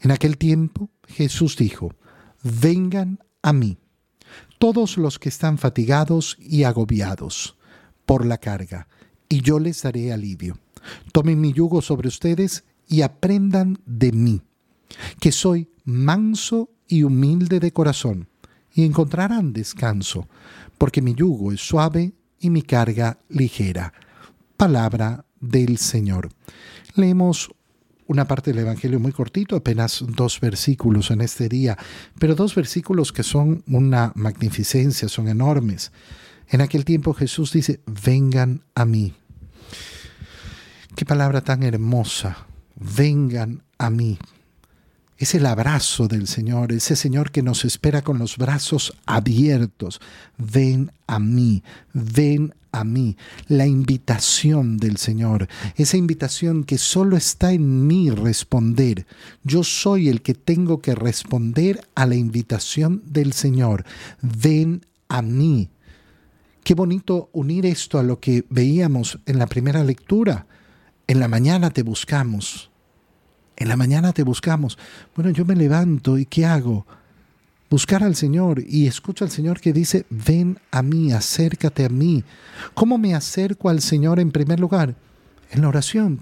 En aquel tiempo Jesús dijo, vengan a mí, todos los que están fatigados y agobiados por la carga, y yo les daré alivio. Tomen mi yugo sobre ustedes y aprendan de mí, que soy manso y humilde de corazón, y encontrarán descanso, porque mi yugo es suave y mi carga ligera. Palabra del Señor. Leemos una parte del Evangelio muy cortito, apenas dos versículos en este día, pero dos versículos que son una magnificencia, son enormes. En aquel tiempo Jesús dice, vengan a mí. Qué palabra tan hermosa, vengan a mí. Es el abrazo del Señor, ese Señor que nos espera con los brazos abiertos. Ven a mí, ven a mí. La invitación del Señor, esa invitación que solo está en mí responder. Yo soy el que tengo que responder a la invitación del Señor. Ven a mí. Qué bonito unir esto a lo que veíamos en la primera lectura. En la mañana te buscamos en la mañana te buscamos. Bueno, yo me levanto y ¿qué hago? Buscar al Señor y escucho al Señor que dice, ven a mí, acércate a mí. ¿Cómo me acerco al Señor en primer lugar? En la oración.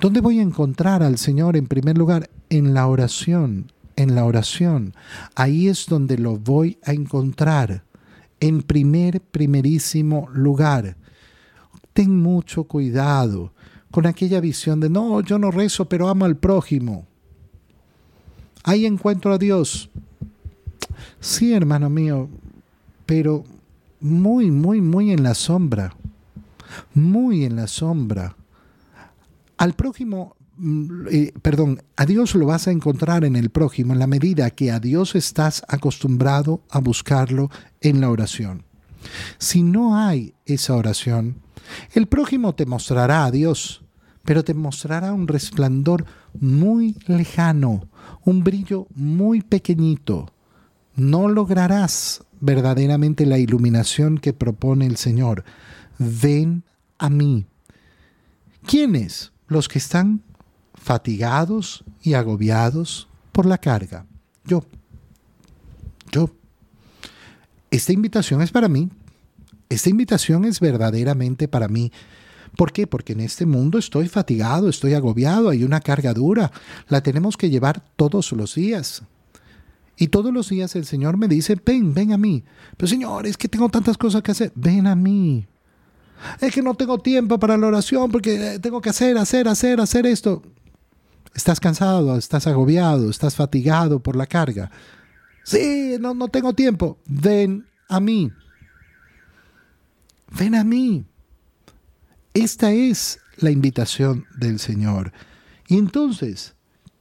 ¿Dónde voy a encontrar al Señor en primer lugar? En la oración, en la oración. Ahí es donde lo voy a encontrar. En primer, primerísimo lugar. Ten mucho cuidado con aquella visión de, no, yo no rezo, pero amo al prójimo. Ahí encuentro a Dios. Sí, hermano mío, pero muy, muy, muy en la sombra. Muy en la sombra. Al prójimo, mm, eh, perdón, a Dios lo vas a encontrar en el prójimo en la medida que a Dios estás acostumbrado a buscarlo en la oración. Si no hay esa oración, el prójimo te mostrará a Dios, pero te mostrará un resplandor muy lejano, un brillo muy pequeñito. No lograrás verdaderamente la iluminación que propone el Señor. Ven a mí. ¿Quiénes? Los que están fatigados y agobiados por la carga. Yo. Yo. Esta invitación es para mí. Esta invitación es verdaderamente para mí. ¿Por qué? Porque en este mundo estoy fatigado, estoy agobiado, hay una carga dura. La tenemos que llevar todos los días. Y todos los días el Señor me dice, ven, ven a mí. Pero Señor, es que tengo tantas cosas que hacer. Ven a mí. Es que no tengo tiempo para la oración porque tengo que hacer, hacer, hacer, hacer esto. Estás cansado, estás agobiado, estás fatigado por la carga. Sí, no, no tengo tiempo. Ven a mí. Ven a mí. Esta es la invitación del Señor. Y entonces,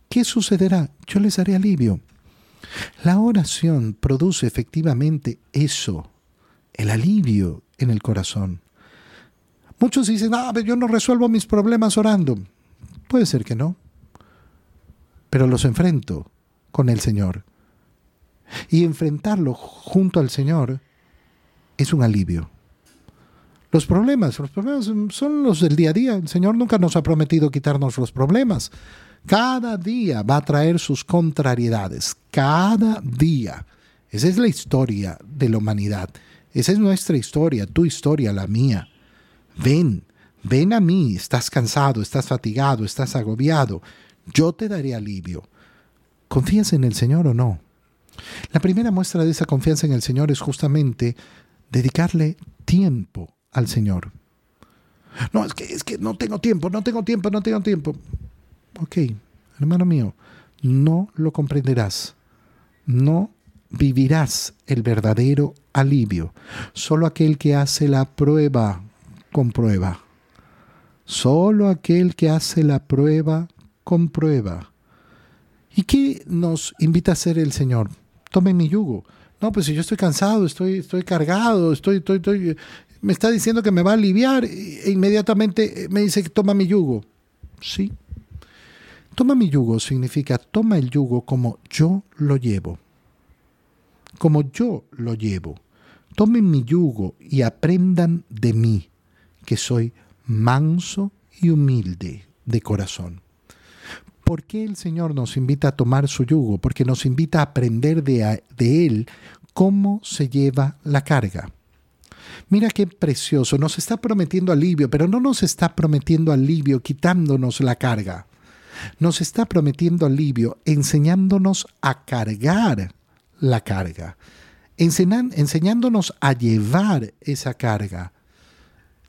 ¿qué sucederá? Yo les daré alivio. La oración produce efectivamente eso, el alivio en el corazón. Muchos dicen, ah, yo no resuelvo mis problemas orando. Puede ser que no, pero los enfrento con el Señor. Y enfrentarlo junto al Señor es un alivio. Los problemas, los problemas son los del día a día. El Señor nunca nos ha prometido quitarnos los problemas. Cada día va a traer sus contrariedades. Cada día. Esa es la historia de la humanidad. Esa es nuestra historia, tu historia, la mía. Ven, ven a mí. Estás cansado, estás fatigado, estás agobiado. Yo te daré alivio. ¿Confías en el Señor o no? La primera muestra de esa confianza en el Señor es justamente dedicarle tiempo al Señor. No, es que, es que no tengo tiempo, no tengo tiempo, no tengo tiempo. Ok, hermano mío, no lo comprenderás. No vivirás el verdadero alivio. Solo aquel que hace la prueba comprueba. Solo aquel que hace la prueba comprueba. ¿Y qué nos invita a hacer el Señor? Tome mi yugo. No, pues si yo estoy cansado, estoy, estoy cargado, estoy, estoy, estoy, me está diciendo que me va a aliviar e inmediatamente me dice que toma mi yugo. Sí. Toma mi yugo significa toma el yugo como yo lo llevo. Como yo lo llevo. Tomen mi yugo y aprendan de mí, que soy manso y humilde de corazón. ¿Por qué el Señor nos invita a tomar su yugo? Porque nos invita a aprender de, de Él cómo se lleva la carga. Mira qué precioso, nos está prometiendo alivio, pero no nos está prometiendo alivio quitándonos la carga. Nos está prometiendo alivio enseñándonos a cargar la carga, enseñándonos a llevar esa carga.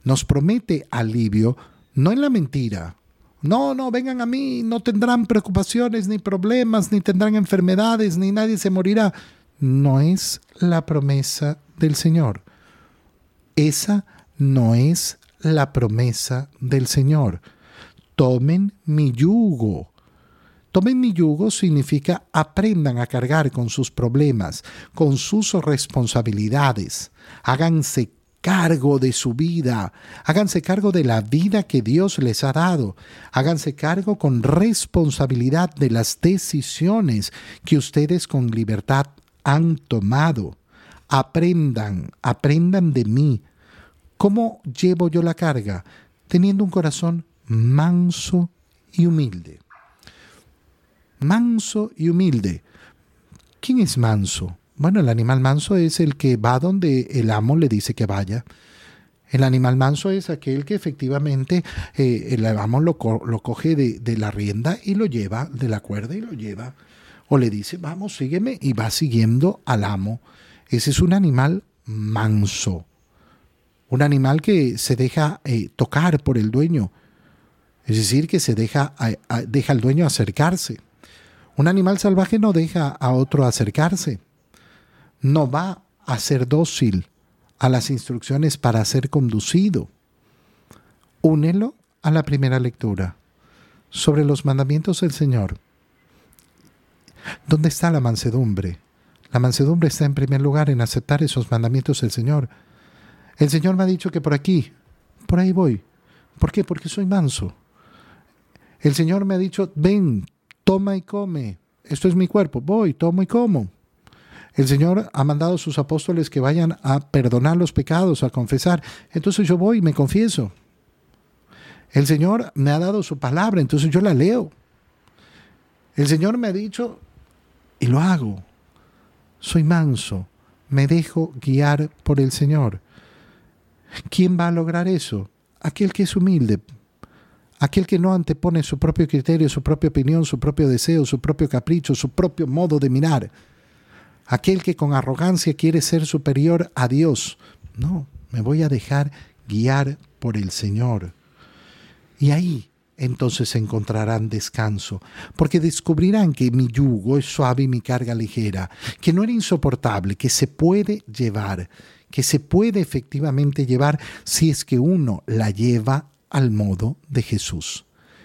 Nos promete alivio, no en la mentira. No, no, vengan a mí, no tendrán preocupaciones ni problemas, ni tendrán enfermedades, ni nadie se morirá. No es la promesa del Señor. Esa no es la promesa del Señor. Tomen mi yugo. Tomen mi yugo significa aprendan a cargar con sus problemas, con sus responsabilidades. Háganse cargo de su vida, háganse cargo de la vida que Dios les ha dado, háganse cargo con responsabilidad de las decisiones que ustedes con libertad han tomado. Aprendan, aprendan de mí, ¿Cómo llevo yo la carga? Teniendo un corazón manso y humilde. Manso y humilde. ¿Quién es manso? Bueno, el animal manso es el que va donde el amo le dice que vaya. El animal manso es aquel que efectivamente eh, el amo lo, lo coge de, de, la rienda y lo lleva de la cuerda y lo lleva. O le dice, vamos, sígueme y va siguiendo al amo. Ese es un animal manso un animal que se deja eh, tocar por el dueño, es decir, que se deja, deja al dueño acercarse. Un animal salvaje no deja a otro acercarse, no va a ser dócil a las instrucciones para ser conducido. Únelo a la primera lectura sobre los mandamientos del Señor. ¿Dónde está la mansedumbre? La mansedumbre está en primer lugar en aceptar esos mandamientos del Señor el Señor me ha dicho que por aquí, por ahí voy. ¿Por qué? Porque soy manso. El Señor me ha dicho, ven, toma y come. Esto es mi cuerpo. Voy, tomo y como. El Señor ha mandado a sus apóstoles que vayan a perdonar los pecados, a confesar. Entonces yo voy y me confieso. El Señor me ha dado su palabra, entonces yo la leo. El Señor me ha dicho y lo hago. Soy manso, me dejo guiar por el Señor. ¿Quién va a lograr eso? Aquel que es humilde, aquel que no antepone su propio criterio, su propia opinión, su propio deseo, su propio capricho, su propio modo de mirar, aquel que con arrogancia quiere ser superior a Dios. No, me voy a dejar guiar por el Señor. Y ahí entonces encontrarán descanso, porque descubrirán que mi yugo es suave y mi carga ligera, que no era insoportable, que se puede llevar que se puede efectivamente llevar si es que uno la lleva al modo de Jesús.